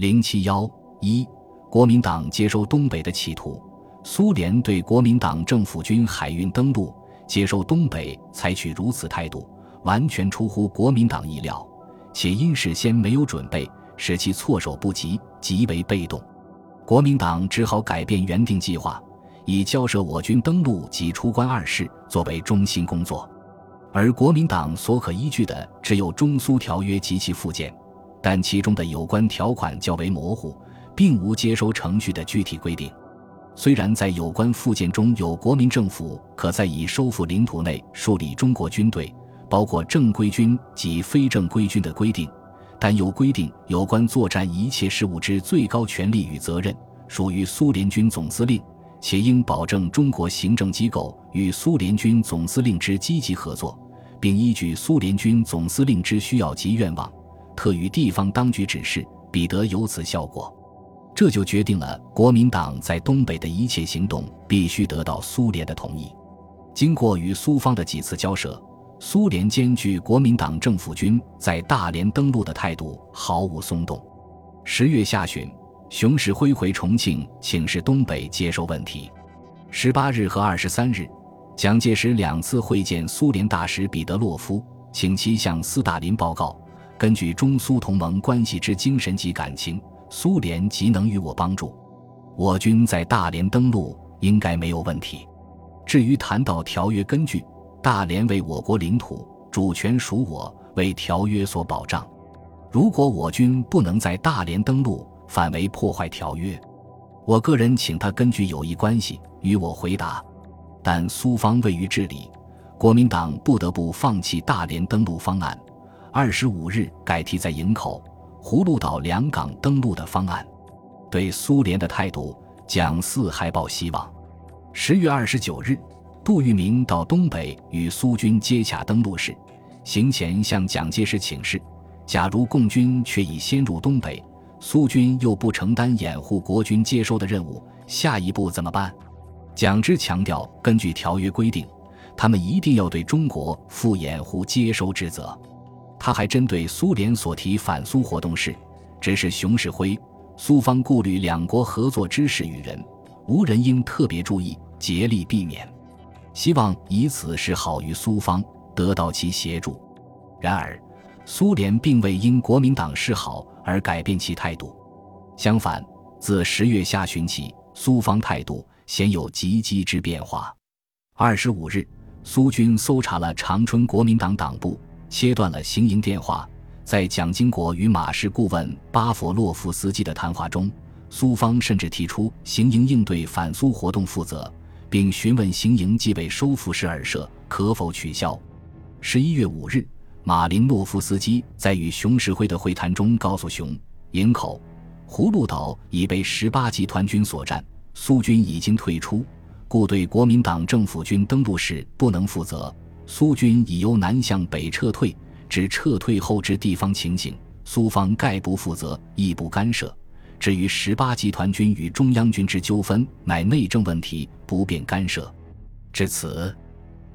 零七幺一，国民党接收东北的企图。苏联对国民党政府军海运登陆、接收东北采取如此态度，完全出乎国民党意料，且因事先没有准备，使其措手不及，极为被动。国民党只好改变原定计划，以交涉我军登陆及出关二事作为中心工作，而国民党所可依据的只有中苏条约及其附件，但其中的有关条款较为模糊，并无接收程序的具体规定。虽然在有关附件中有国民政府可在已收复领土内树立中国军队，包括正规军及非正规军的规定，但又规定有关作战一切事务之最高权力与责任属于苏联军总司令，且应保证中国行政机构与苏联军总司令之积极合作，并依据苏联军总司令之需要及愿望，特与地方当局指示，彼得有此效果。这就决定了国民党在东北的一切行动必须得到苏联的同意。经过与苏方的几次交涉，苏联兼具国民党政府军在大连登陆的态度毫无松动。十月下旬，熊式辉回重庆请示东北接收问题。十八日和二十三日，蒋介石两次会见苏联大使彼得洛夫，请其向斯大林报告，根据中苏同盟关系之精神及感情。苏联即能与我帮助，我军在大连登陆应该没有问题。至于谈到条约根据，大连为我国领土，主权属我，为条约所保障。如果我军不能在大连登陆，反为破坏条约。我个人请他根据友谊关系与我回答。但苏方未予治理，国民党不得不放弃大连登陆方案。二十五日改提在营口。葫芦岛两港登陆的方案，对苏联的态度，蒋四还抱希望。十月二十九日，杜聿明到东北与苏军接洽登陆时，行前向蒋介石请示：假如共军却已先入东北，苏军又不承担掩护国军接收的任务，下一步怎么办？蒋之强调，根据条约规定，他们一定要对中国负掩护接收之责。他还针对苏联所提反苏活动事，指示熊式辉，苏方顾虑两国合作之事与人，无人应特别注意，竭力避免，希望以此示好于苏方，得到其协助。然而，苏联并未因国民党示好而改变其态度，相反，自十月下旬起，苏方态度鲜有急激之变化。二十五日，苏军搜查了长春国民党党部。切断了行营电话，在蒋经国与马氏顾问巴佛洛夫斯基的谈话中，苏方甚至提出行营应对反苏活动负责，并询问行营既为收复时而设，可否取消。十一月五日，马林诺夫斯基在与熊式辉的会谈中告诉熊营口、葫芦岛已被十八集团军所占，苏军已经退出，故对国民党政府军登陆时不能负责。苏军已由南向北撤退，指撤退后之地方情形，苏方概不负责，亦不干涉。至于十八集团军与中央军之纠纷，乃内政问题，不便干涉。至此，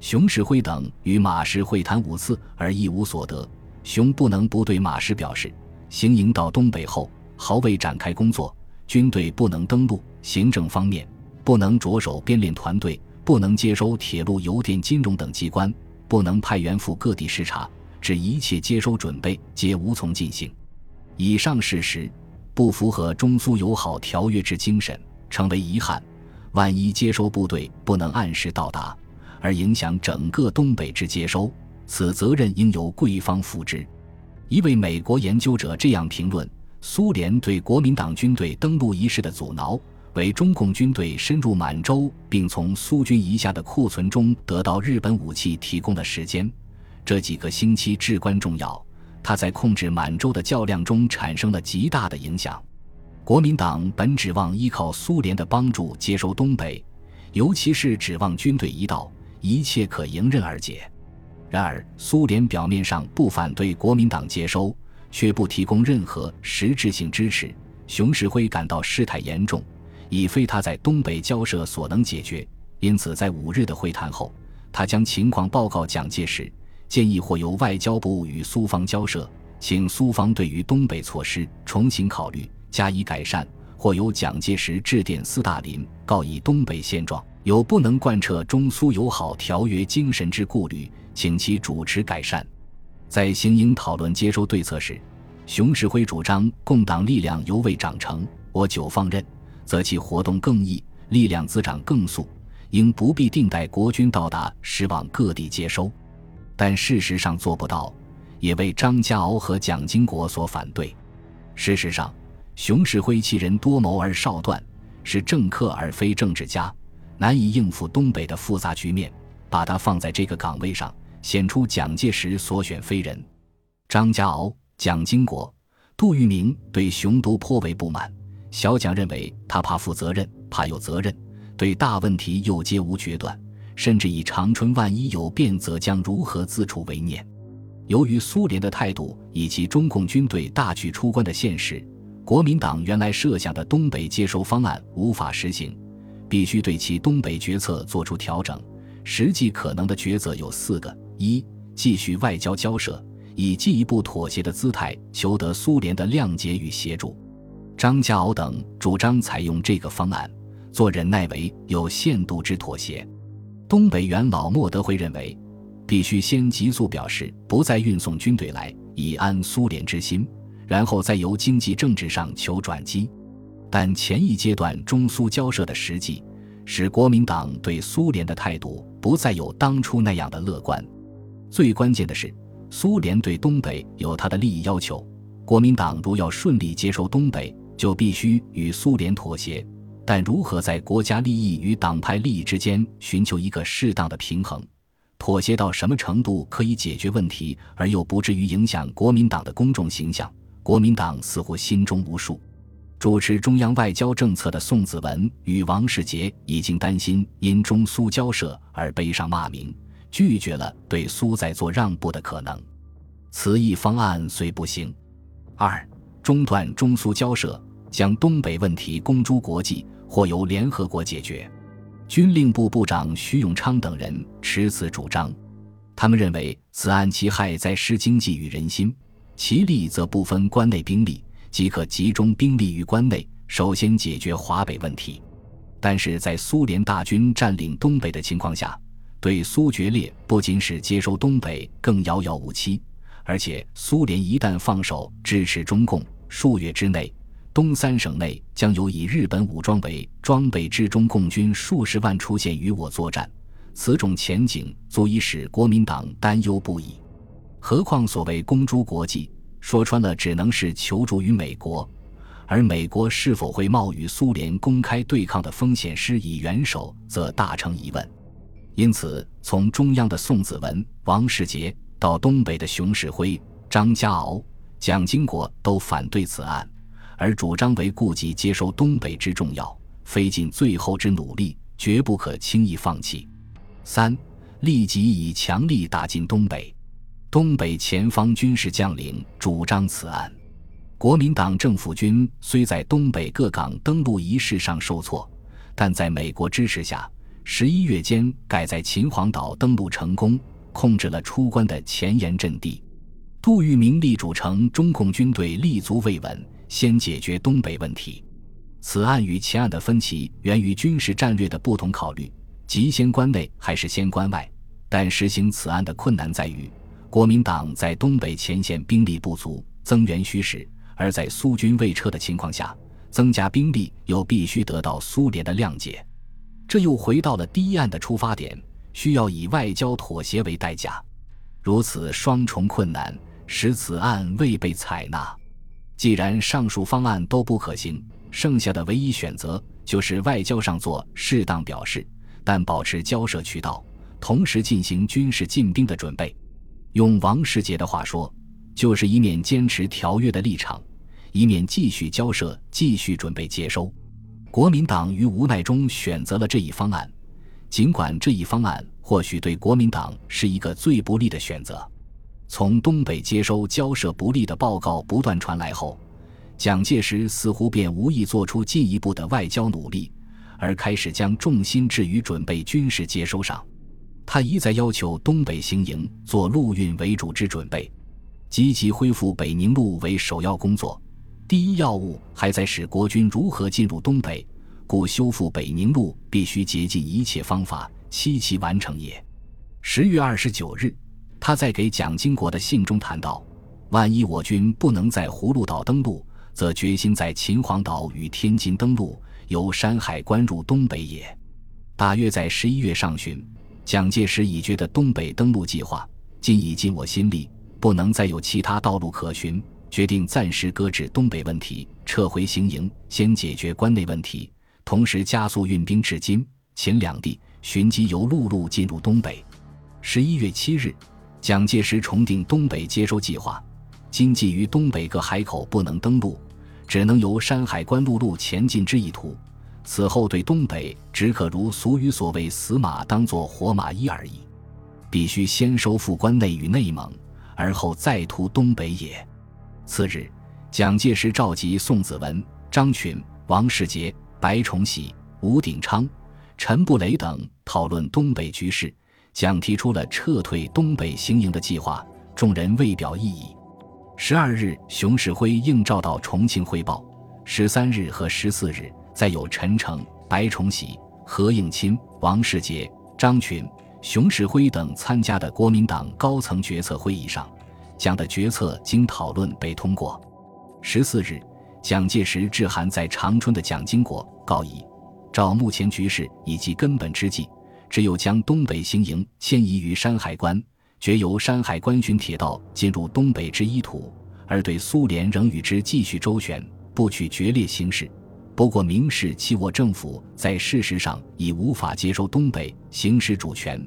熊式辉等与马氏会谈五次，而一无所得。熊不能不对马氏表示，行营到东北后，毫未展开工作，军队不能登陆，行政方面不能着手编练团队，不能接收铁路、邮电、金融等机关。不能派员赴各地视察，致一切接收准备皆无从进行。以上事实不符合中苏友好条约之精神，成为遗憾。万一接收部队不能按时到达，而影响整个东北之接收，此责任应由贵方负之。一位美国研究者这样评论：苏联对国民党军队登陆一事的阻挠。为中共军队深入满洲，并从苏军遗下的库存中得到日本武器提供的时间，这几个星期至关重要。他在控制满洲的较量中产生了极大的影响。国民党本指望依靠苏联的帮助接收东北，尤其是指望军队一到，一切可迎刃而解。然而，苏联表面上不反对国民党接收，却不提供任何实质性支持。熊式辉感到事态严重。已非他在东北交涉所能解决，因此在五日的会谈后，他将情况报告蒋介石，建议或由外交部与苏方交涉，请苏方对于东北措施重新考虑，加以改善，或由蒋介石致电斯大林，告以东北现状。有不能贯彻中苏友好条约精神之顾虑，请其主持改善。在行营讨论接收对策时，熊式辉主张共党力量犹未长成，我久放任，则其活动更易，力量滋长更速，应不必定待国军到达，时往各地接收。但事实上做不到。也为张家敖和蒋经国所反对。事实上，熊式辉其人多谋而少断，是政客而非政治家，难以应付东北的复杂局面。把他放在这个岗位上，显出蒋介石所选非人。张家敖、蒋经国、杜聿明对熊都颇为不满。小蒋认为他怕负责任，怕有责任，对大问题又皆无决断，甚至以长春万一有变，则将如何自处为念。由于苏联的态度以及中共军队大举出关的现实，国民党原来设想的东北接收方案无法实行，必须对其东北决策做出调整。实际可能的抉择有四个：一、继续外交交涉，以进一步妥协的姿态求得苏联的谅解与协助。张家敖等主张采用这个方案，做忍耐为有限度之妥协。东北元老莫德辉认为。必须先急速表示不再运送军队来，以安苏联之心，然后再由经济政治上求转机。但前一阶段中苏交涉的实际，使国民党对苏联的态度不再有当初那样的乐观。最关键的是，苏联对东北有他的利益要求，国民党如要顺利接收东北，就必须与苏联妥协。但如何在国家利益与党派利益之间寻求一个适当的平衡？妥协到什么程度可以解决问题，而又不至于影响国民党的公众形象？国民党似乎心中无数。主持中央外交政策的宋子文与王世杰已经担心因中苏交涉而背上骂名，拒绝了对苏再做让步的可能。此一方案虽不行，二中断中苏交涉，将东北问题公诸国际，或由联合国解决。军令部部长徐永昌等人持此主张，他们认为此案其害在失经济与人心，其利则不分关内兵力，即可集中兵力于关内，首先解决华北问题。但是在苏联大军占领东北的情况下，对苏决裂不仅使接收东北更遥遥无期，而且苏联一旦放手支持中共，数月之内。东三省内将有以日本武装为装备之中共军数十万出现与我作战，此种前景足以使国民党担忧不已。何况所谓公诸国际，说穿了只能是求助于美国，而美国是否会冒与苏联公开对抗的风险施以援手，则大成疑问。因此，从中央的宋子文、王世杰到东北的熊式辉、张家敖、蒋经国都反对此案。而主张为顾及接收东北之重要，非尽最后之努力，绝不可轻易放弃。三，立即以强力打进东北。东北前方军事将领主张此案。国民党政府军虽在东北各港登陆仪式上受挫，但在美国支持下，十一月间改在秦皇岛登陆成功，控制了出关的前沿阵地。杜聿明力主称中共军队立足未稳。先解决东北问题，此案与前案的分歧源于军事战略的不同考虑，即先关内还是先关外。但实行此案的困难在于，国民党在东北前线兵力不足，增援需时；而在苏军未撤的情况下，增加兵力又必须得到苏联的谅解。这又回到了第一案的出发点，需要以外交妥协为代价。如此双重困难，使此案未被采纳。既然上述方案都不可行，剩下的唯一选择就是外交上做适当表示，但保持交涉渠道，同时进行军事进兵的准备。用王世杰的话说，就是一面坚持条约的立场，一面继续交涉，继续准备接收。国民党于无奈中选择了这一方案，尽管这一方案或许对国民党是一个最不利的选择。从东北接收交涉不利的报告不断传来后，蒋介石似乎便无意做出进一步的外交努力，而开始将重心置于准备军事接收上。他一再要求东北行营做陆运为主之准备，积极恢复北宁路为首要工作，第一要务还在使国军如何进入东北，故修复北宁路必须竭尽一切方法，期其完成也。十月二十九日，他在给蒋经国的信中谈到：“万一我军不能在葫芦岛登陆，则决心在秦皇岛与天津登陆，由山海关入东北也。”大约在十一月上旬，蒋介石已觉得东北登陆计划今已尽我心力，不能再有其他道路可循。决定暂时搁置东北问题，撤回行营，先解决关内问题，同时加速运兵至今、秦两地，寻机由陆路进入东北。十一月七日，蒋介石重定东北接收计划：今基于东北各海口不能登陆，只能由山海关陆路前进之意图。此后对东北只可如俗语所谓“死马当作活马医”而已，必须先收复关内与内蒙，而后再图东北也。次日，蒋介石召集宋子文、张群、王世杰、白崇禧、吴鼎昌、陈布雷等讨论东北局势。蒋提出了撤退东北行营的计划，众人未表异议。十二日，熊式辉应召到重庆汇报。十三日和十四日，再有陈诚、白崇禧、何应钦、王世杰、张群、熊式辉等参加的国民党高层决策会议上。蒋的决策经讨论被通过。十四日，蒋介石致函在长春的蒋经国，告以：照目前局势以及根本之计，只有将东北行营迁移于山海关，决由山海关循铁道进入东北之一途，而对苏联仍与之继续周旋，不取决裂形式。不过明示其我政府在事实上已无法接收东北，行使主权，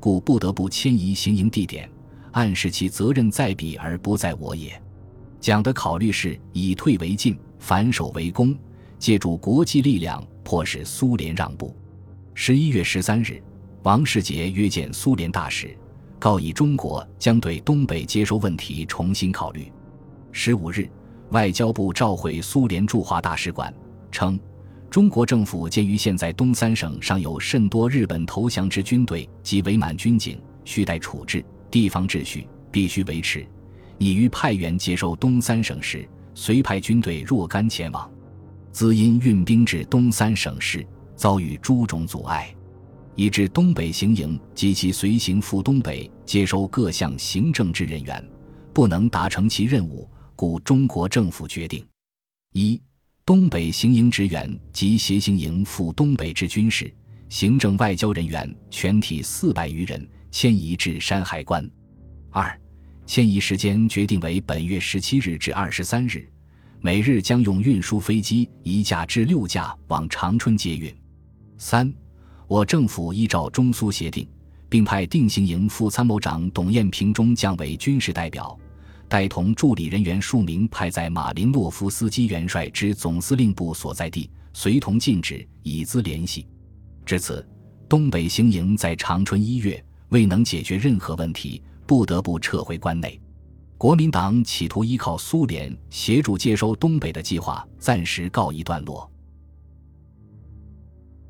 故不得不迁移行营地点。暗示其责任在彼而不在我也。蒋的考虑是以退为进，反守为攻，借助国际力量迫使苏联让步。十一月十三日，王世杰约见苏联大使，告以中国将对东北接收问题重新考虑。十五日，外交部召回苏联驻华大使馆，称中国政府鉴于现在东三省尚有甚多日本投降之军队及伪满军警，需待处置。地方秩序必须维持。已于派员接收东三省时，随派军队若干前往，兹因运兵至东三省时遭遇诸种阻碍，以致东北行营及其随行赴东北接收各项行政之人员不能达成其任务，故中国政府决定：一、东北行营职员及协行营赴东北之军事、行政、外交人员全体四百余人。迁移至山海关。二，迁移时间决定为本月十七日至二十三日，每日将用运输飞机一架至六架往长春接运。三，我政府依照中苏协定，并派定型营副参谋长董彦平中将为军事代表，带同助理人员数名派在马林诺夫斯基元帅之总司令部所在地，随同禁止，以资联系。至此，东北行营在长春一月。未能解决任何问题，不得不撤回关内。国民党企图依靠苏联协助接收东北的计划暂时告一段落。